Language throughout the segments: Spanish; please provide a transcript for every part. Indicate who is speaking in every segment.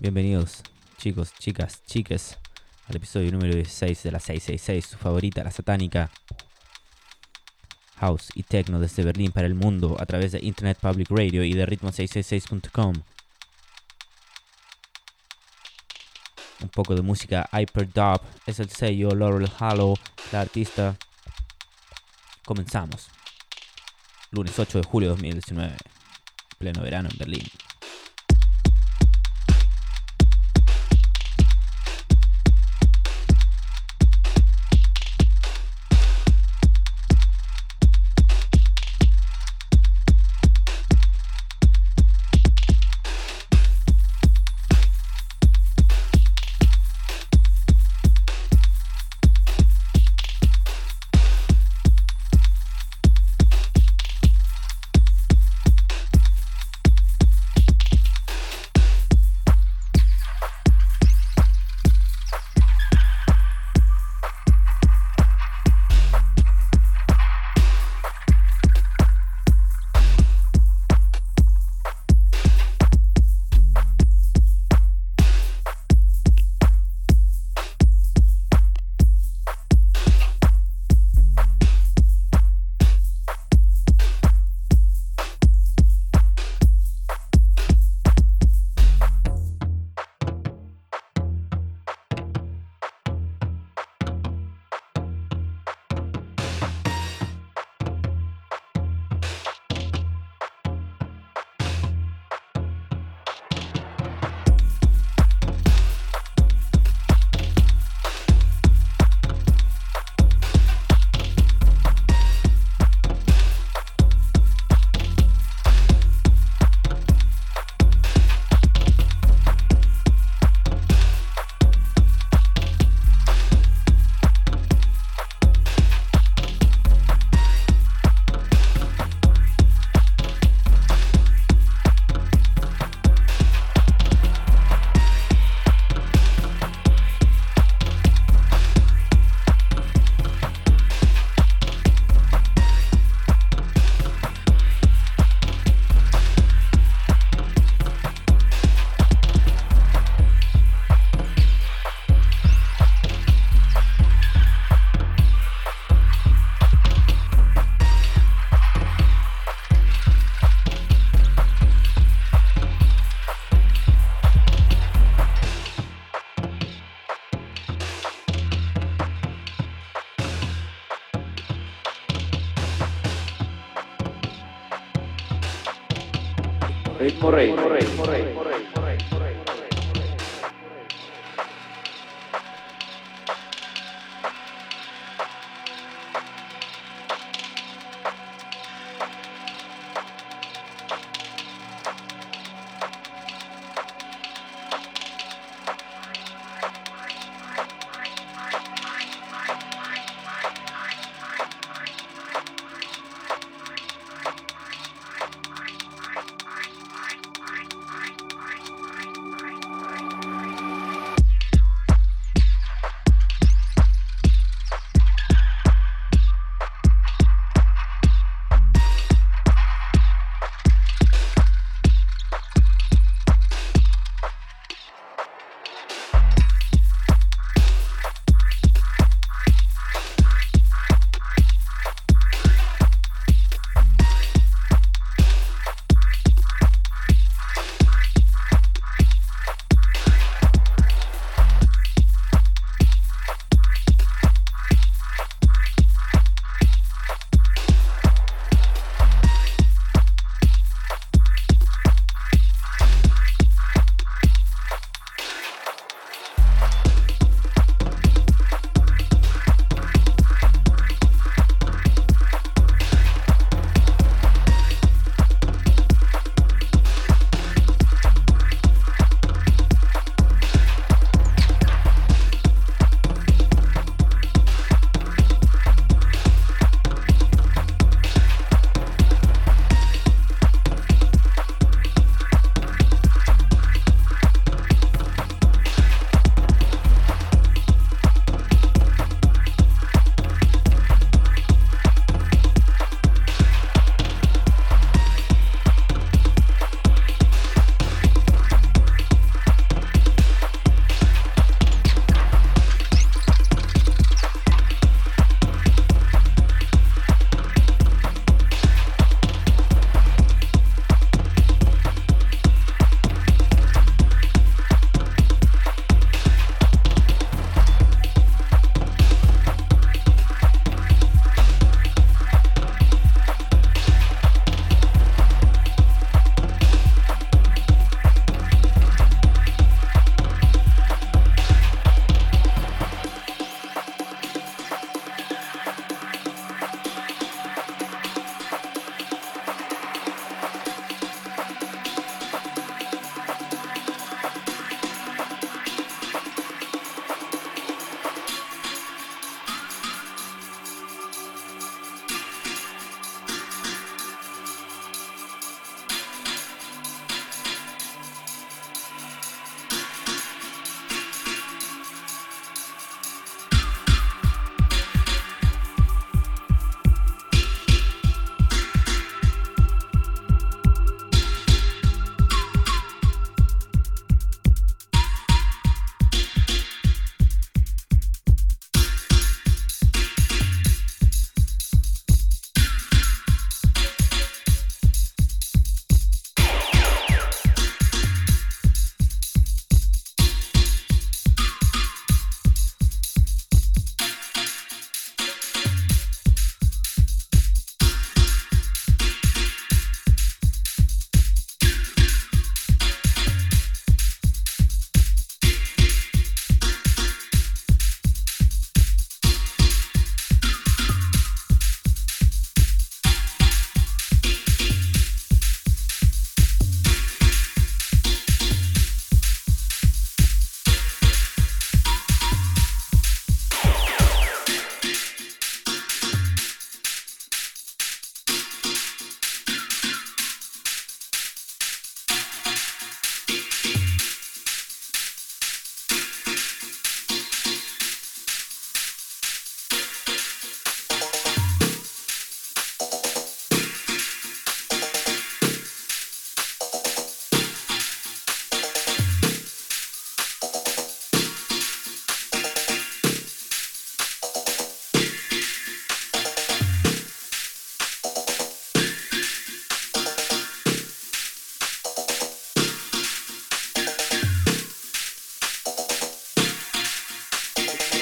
Speaker 1: Bienvenidos, chicos, chicas, chiques, al episodio número 16 de la 666, su favorita, la satánica. House y Techno desde Berlín para el mundo a través de Internet Public Radio y de ritmo666.com. Un poco de música Hyperdub es el sello Laurel Hollow, la artista. Comenzamos. Lunes 8 de julio de 2019, pleno verano en Berlín.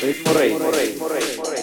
Speaker 2: Ritmo Rey.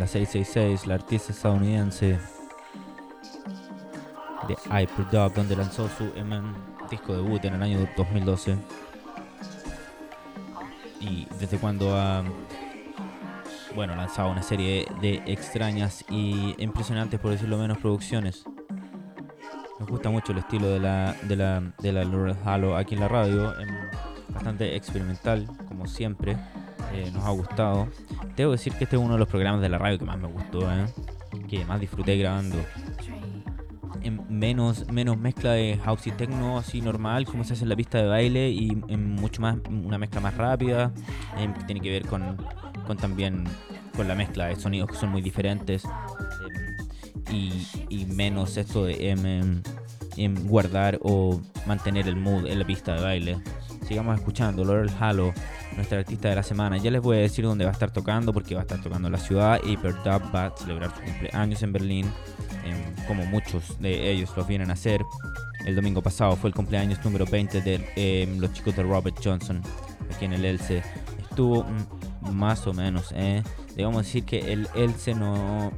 Speaker 1: La 666, la artista estadounidense de Hyperdub, donde lanzó su disco debut en el año 2012. Y desde cuando ha bueno, lanzado una serie de extrañas y impresionantes, por decirlo menos, producciones. Nos gusta mucho el estilo de la, de la, de la Halo aquí en la radio, em, bastante experimental, como siempre. eh, nos ha gustado. Debo decir que este es uno de los programas de la radio que más me gustó, ¿eh? que más disfruté grabando. En menos, menos mezcla de house y techno así normal, como se hace en la pista de baile, y en mucho más, una mezcla más rápida, que tiene que ver con, también con la mezcla de sonidos que son muy diferentes, em, y, menos esto de em, em, guardar o mantener el mood en la pista de baile. Sigamos escuchando Laurel Halo, nuestra artista de la semana. Ya les voy a decir dónde va a estar tocando, porque va a estar tocando en la ciudad. Hyperdub va a celebrar su cumpleaños en Berlín, em, como muchos de ellos lo vienen a hacer. El domingo pasado fue el cumpleaños número 20 de em, los chicos de Robert Johnson, aquí en el Elce. Estuvo más o menos, eh. Debemos decir que el Elce no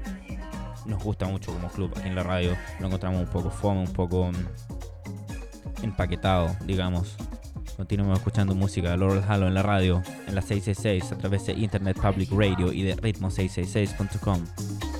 Speaker 1: nos gusta mucho como club aquí en la radio. Lo encontramos un poco fome, un poco mm, empaquetado, digamos. Continuamos escuchando música de Laurel Halo en la radio, en la 666, a través de Internet Public Radio y de ritmo666.com.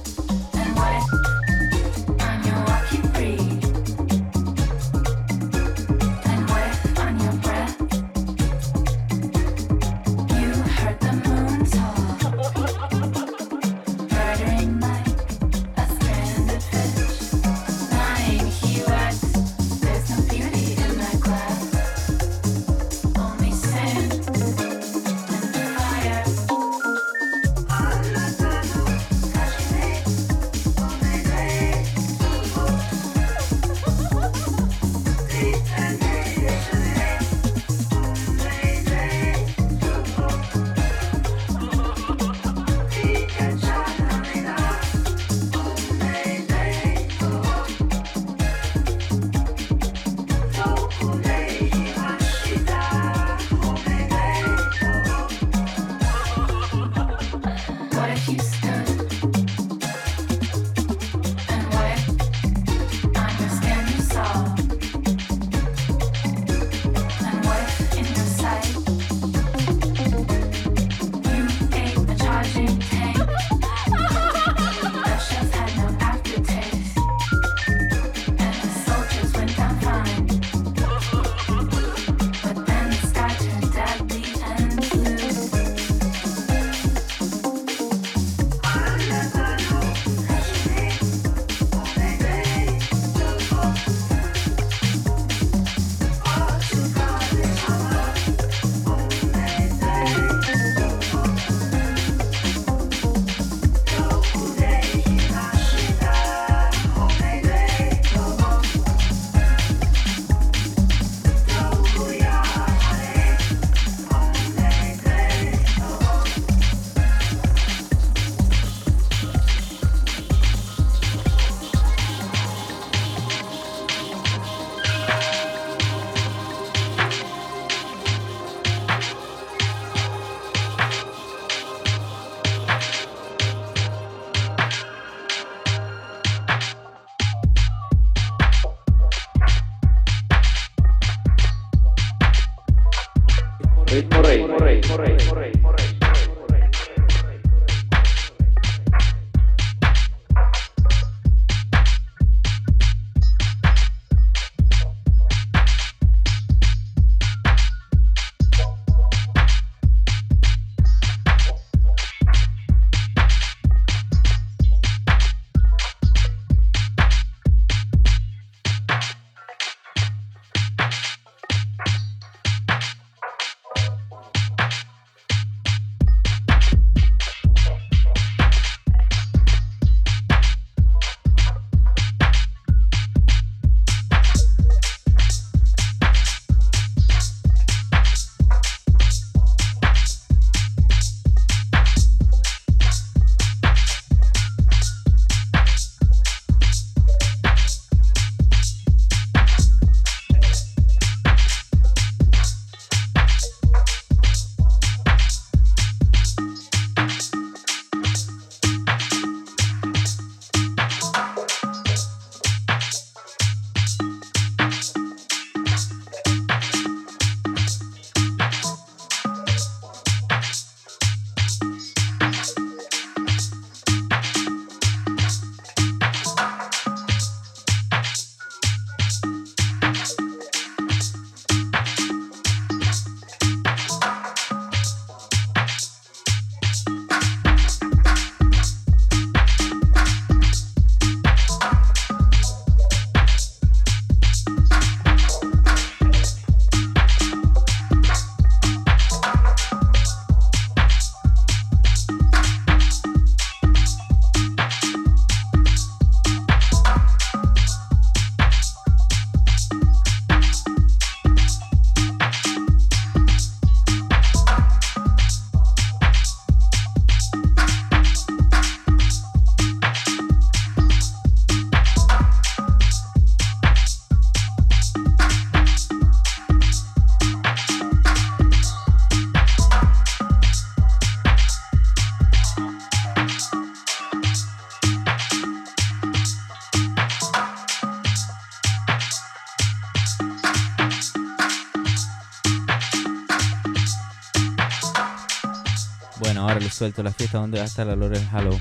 Speaker 1: suelto la fiesta donde va a estar la Laurel Hallow.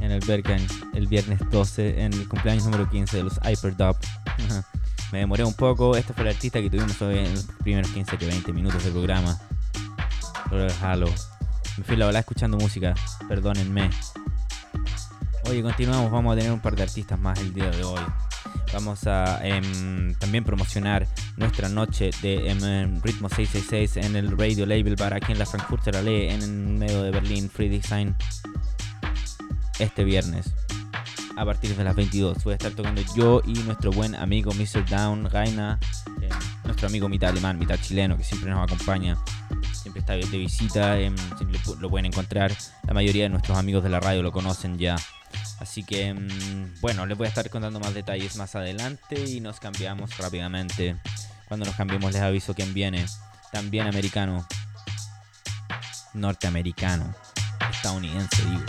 Speaker 1: En el Bergen, el viernes 12, en el cumpleaños número 15 de los Hyperdub. Me demoré un poco. Este fue el artista que tuvimos hoy en los primeros 15 que 20 minutos del programa. Laurel Hallow. Me fui la bola escuchando música. Perdónenme. Oye, continuamos. Vamos a tener un par de artistas más el día de hoy. Vamos a em, también promocionar nuestra noche de em, em, Ritmo 666 en el Radio Label Bar aquí en la Frankfurter Allee, en el medio de Berlín, Free Design, este viernes. A partir de las 22 voy a estar tocando yo y nuestro buen amigo Mr. Down, Gaina, eh, nuestro amigo mitad alemán, mitad chileno, que siempre nos acompaña, siempre está de visita, siempre lo pu- lo pueden encontrar. La mayoría de nuestros amigos de la radio lo conocen ya. Así que, bueno, les voy a estar contando más detalles más adelante y nos cambiamos rápidamente. Cuando nos cambiemos les aviso quién viene. También americano. Norteamericano. Estadounidense, digo.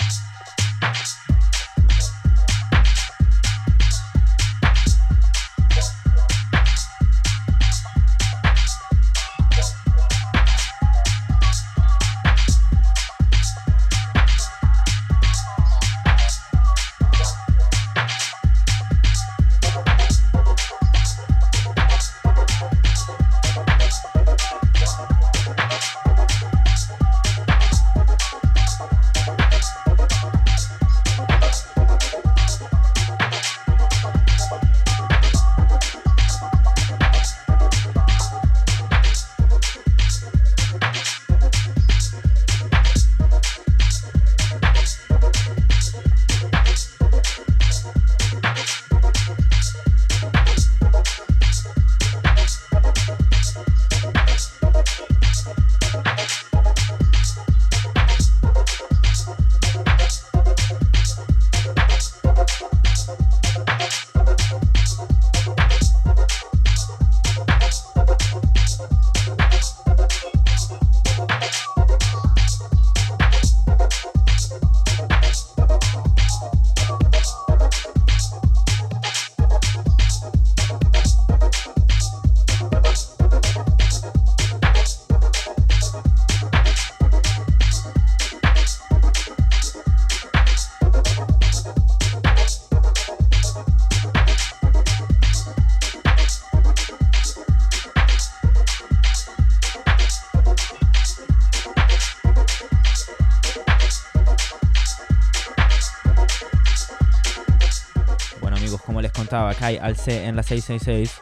Speaker 1: Contaba, Kai Alce en la 666,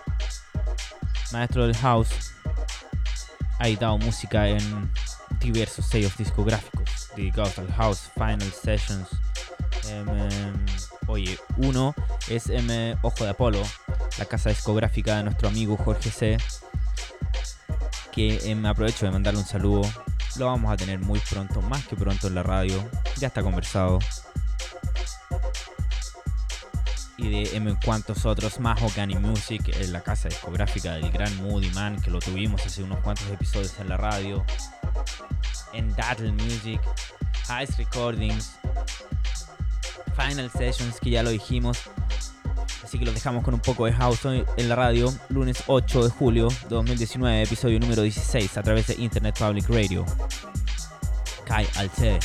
Speaker 1: maestro del house, ha editado música en diversos sellos discográficos dedicados al house, Final Sessions. em, em, oye, uno es em, Ojo de Apolo, la casa discográfica de nuestro amigo Jorge C. Que em, aprovecho de mandarle un saludo. Lo vamos a tener muy pronto, más que pronto en la radio. Ya está conversado. Y de em, cuantos otros más, Organi Music, en la casa discográfica del gran Moody Man, que lo tuvimos hace unos cuantos episodios en la radio. En Dattle Music, Ice Recordings, Final Sessions, que ya lo dijimos. Así que los dejamos con un poco de house en la radio, lunes 8 de julio de 2019, episodio número 16, a través de Internet Public Radio. Kai Alte.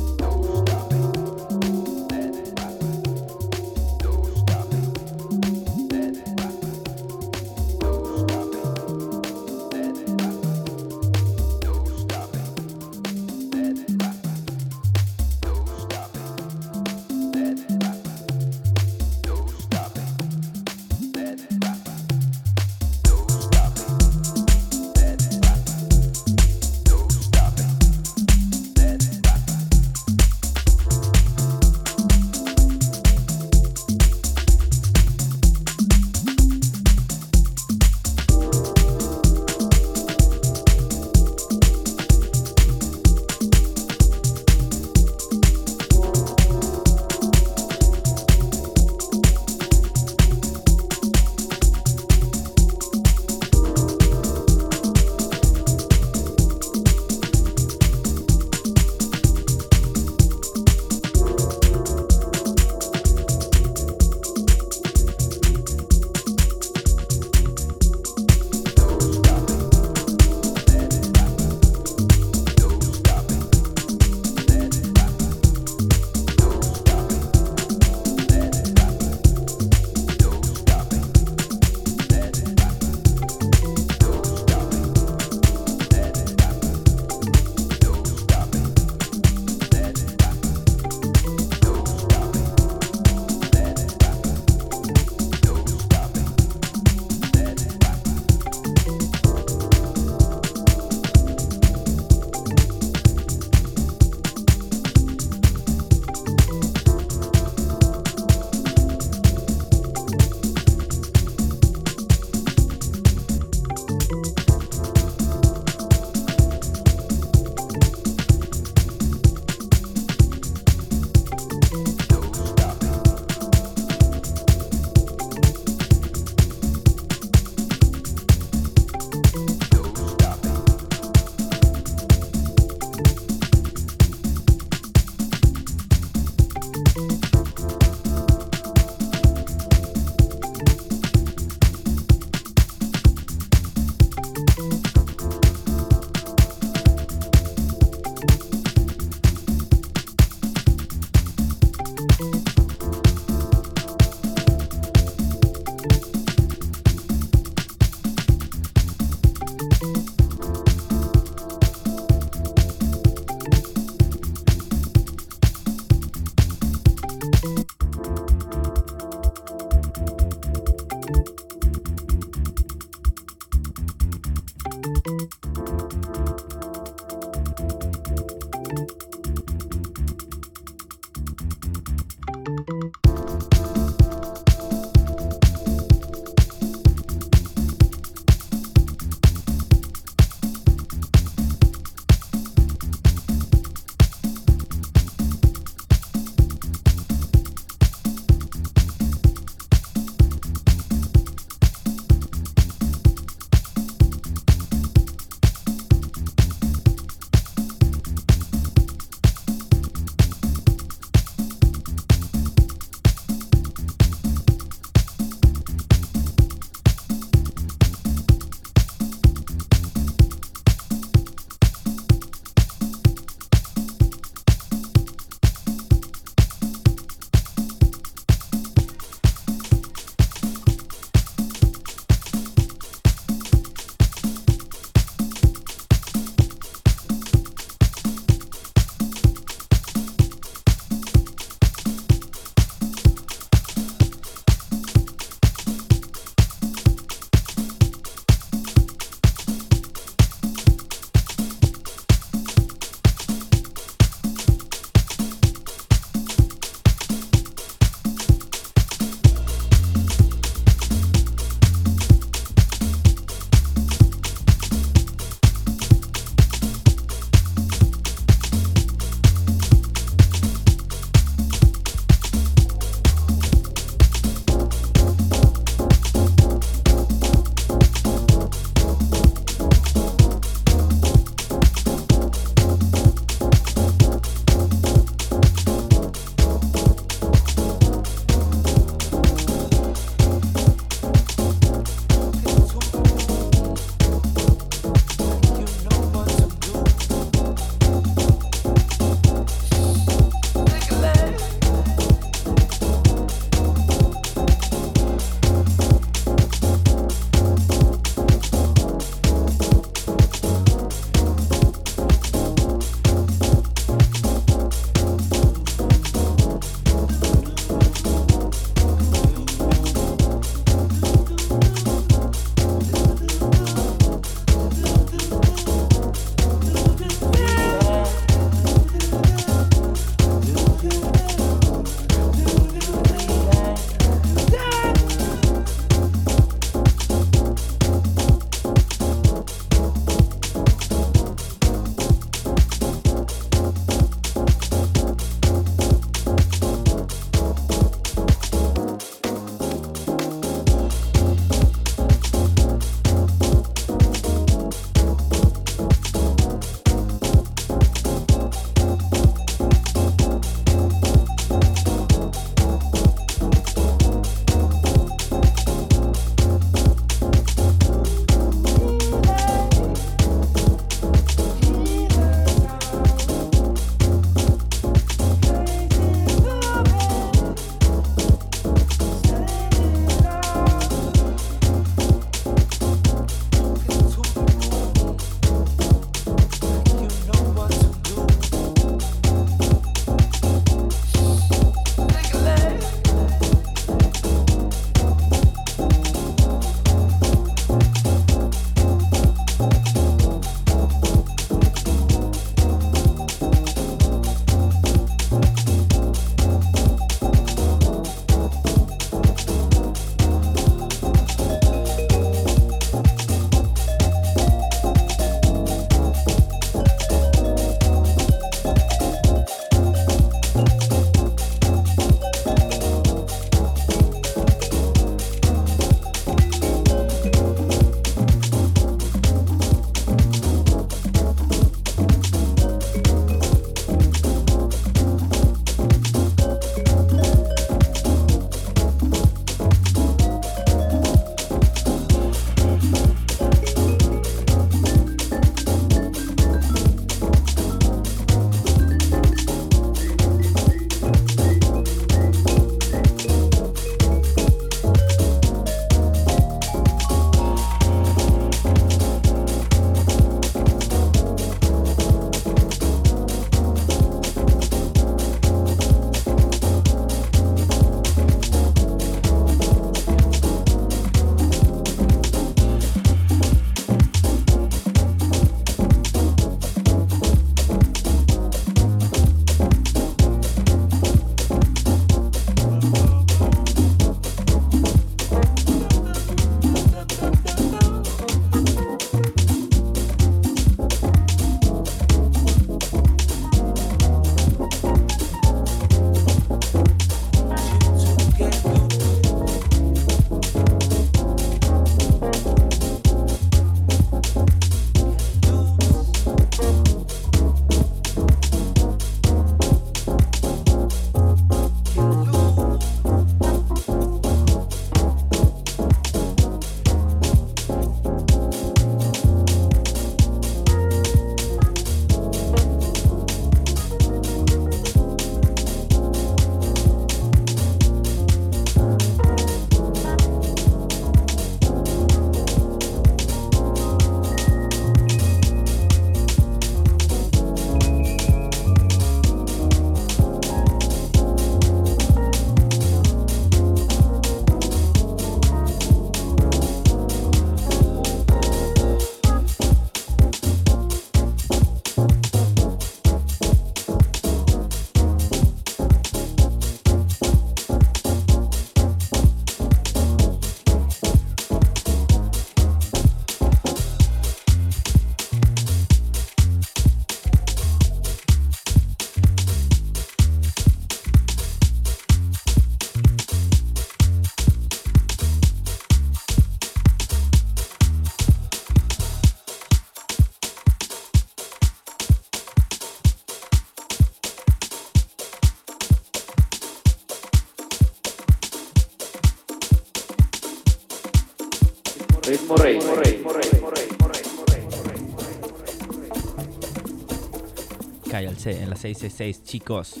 Speaker 1: En la 666, chicos,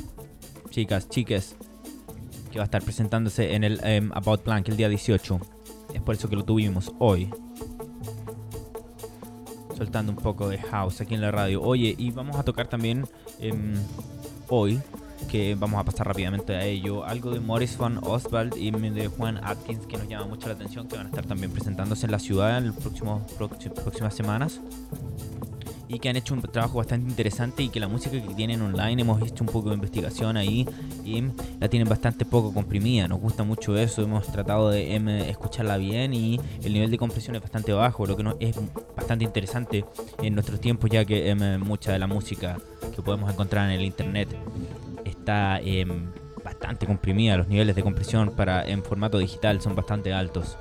Speaker 1: chicas, chiques, que va a estar presentándose en el em, About Plank el día 18. Es por eso que lo tuvimos hoy. Soltando un poco de house aquí en la radio. Oye, y vamos a tocar también em, hoy, que vamos a pasar rápidamente a ello, algo de Morris von Oswald y de Juan Atkins que nos llama mucho la atención, que van a estar también presentándose en la ciudad en las próximas semanas y que han hecho un trabajo bastante interesante y que la música que tienen online hemos hecho un poco de investigación ahí y la tienen bastante poco comprimida. Nos gusta mucho eso, hemos tratado de em, escucharla bien y el nivel de compresión es bastante bajo, lo que no, es bastante interesante en nuestros tiempos ya que em, mucha de la música que podemos encontrar en el internet está em, bastante comprimida, los niveles de compresión para en formato digital son bastante altos.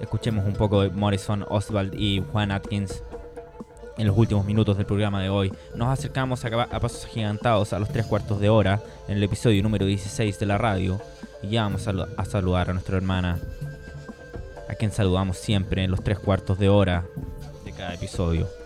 Speaker 1: Escuchemos un poco de Morrison, Oswald y Juan Atkins en los últimos minutos del programa de hoy. Nos acercamos a, pasos agigantados a los tres cuartos de hora en el episodio número 16 de la radio y ya vamos a, a saludar a nuestra hermana, a quien saludamos siempre en los tres cuartos de hora de cada episodio.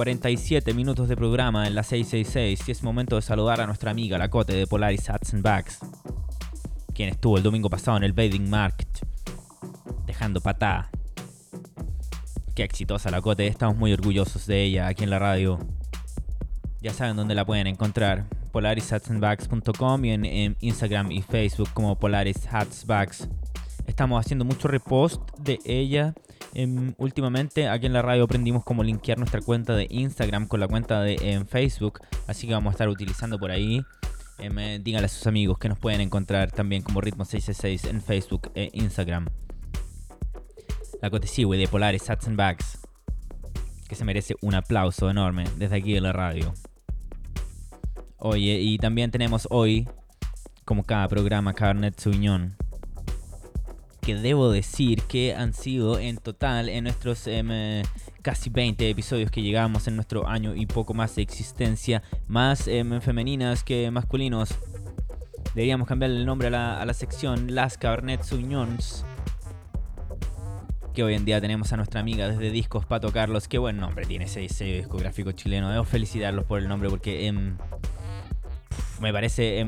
Speaker 1: 47 minutos de programa en la 666 y es momento de saludar a nuestra amiga la Cote de Polaris Hats and Bags, quien estuvo el domingo pasado en el Bathing Market, dejando patá. Qué exitosa la Cote, estamos muy orgullosos de ella aquí en la radio. Ya saben dónde la pueden encontrar, polarishatsandbags.com y en, en Instagram y Facebook como Polaris Hats Bags. Estamos haciendo mucho repost de ella Em, últimamente aquí en la radio aprendimos cómo linkear nuestra cuenta de Instagram con la cuenta de em, Facebook, así que vamos a estar utilizando por ahí. Em, eh, díganle a sus amigos que nos pueden encontrar también como Ritmo 666 en Facebook e Instagram. La Cotesiwe de Polaris Sats and Bags, que se merece un aplauso enorme desde aquí de la radio. Oye, y también tenemos hoy, como cada programa, Carnet Suñón debo decir que han sido en total en nuestros em, eh, casi 20 episodios que llegamos en nuestro año y poco más de existencia, más em, femeninas que masculinos. Deberíamos cambiarle el nombre a la, a la sección Las Cabernet Sauvignon que hoy en día tenemos a nuestra amiga desde Discos Pato Carlos. Qué buen nombre tiene ese sello discográfico chileno. Debo felicitarlos por el nombre porque em, me parece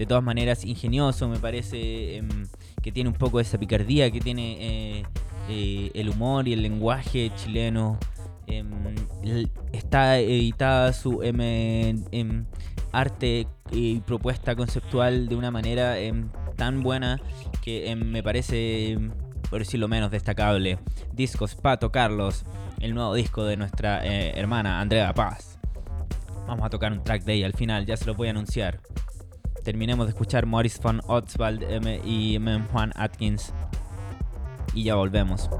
Speaker 1: de todas maneras ingenioso, me parece que tiene un poco de esa picardía, que tiene eh, eh, el humor y el lenguaje chileno. Em, está editada su em, em, arte y propuesta conceptual de una manera tan buena que me parece, por decirlo menos, destacable. Discos Pato Carlos, el nuevo disco de nuestra eh, hermana Andrea Paz. Vamos a tocar un track de ella al final, ya se lo voy a anunciar terminemos de escuchar Morris von Oswald M y M. Juan Atkins. Y ya volvemos.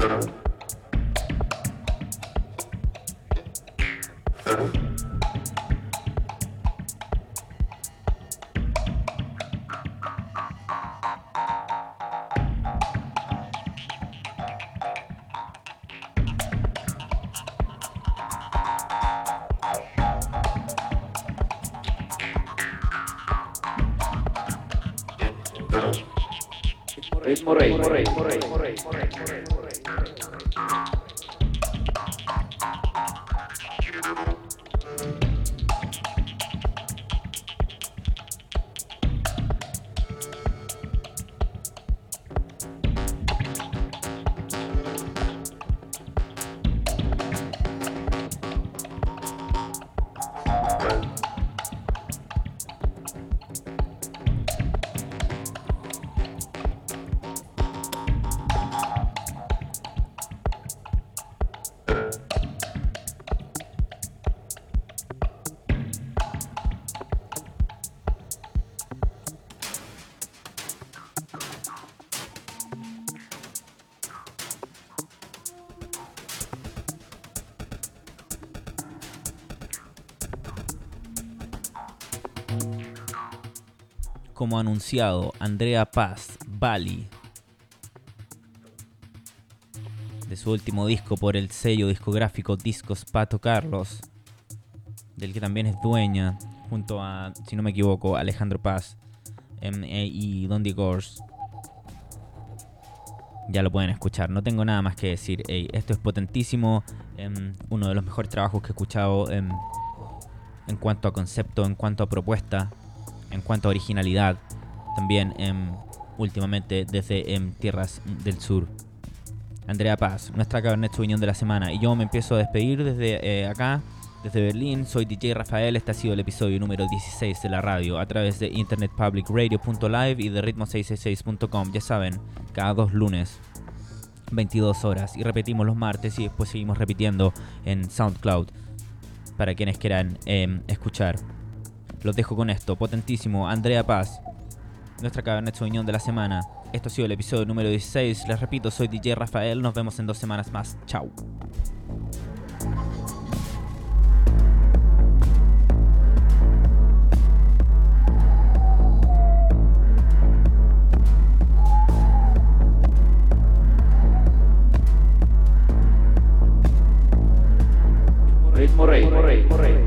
Speaker 2: Uh-huh.
Speaker 1: Como anunciado, Andrea Paz, Bali. De su último disco por el sello discográfico Discos Pato Carlos. Del que también es dueña, junto a, si no me equivoco, Alejandro Paz em, e- y Don Gors. Ya lo pueden escuchar, no tengo nada más que decir. Esto es potentísimo. em, uno de los mejores trabajos que he escuchado em, en cuanto a concepto, en cuanto a propuesta, en cuanto a originalidad. También em, últimamente desde em, tierras del sur. Andrea Paz, nuestra Cabernet Sauvignon de la semana. Y yo me empiezo a despedir desde eh, acá, desde Berlín. Soy DJ Rafael. Este ha sido el episodio número 16 de la radio a través de internetpublicradio.live y de ritmo666.com. Ya saben, cada dos lunes, 22 horas. Y repetimos los martes y después seguimos repitiendo en SoundCloud para quienes quieran em, escuchar. Los dejo con esto, potentísimo, Andrea Paz, nuestra Cabernet Sauvignon de la semana. Esto ha sido el episodio número 16. Les repito, soy DJ Rafael. Nos vemos en dos semanas más. Chao.
Speaker 2: Ritmo rey, ritmo rey, rey.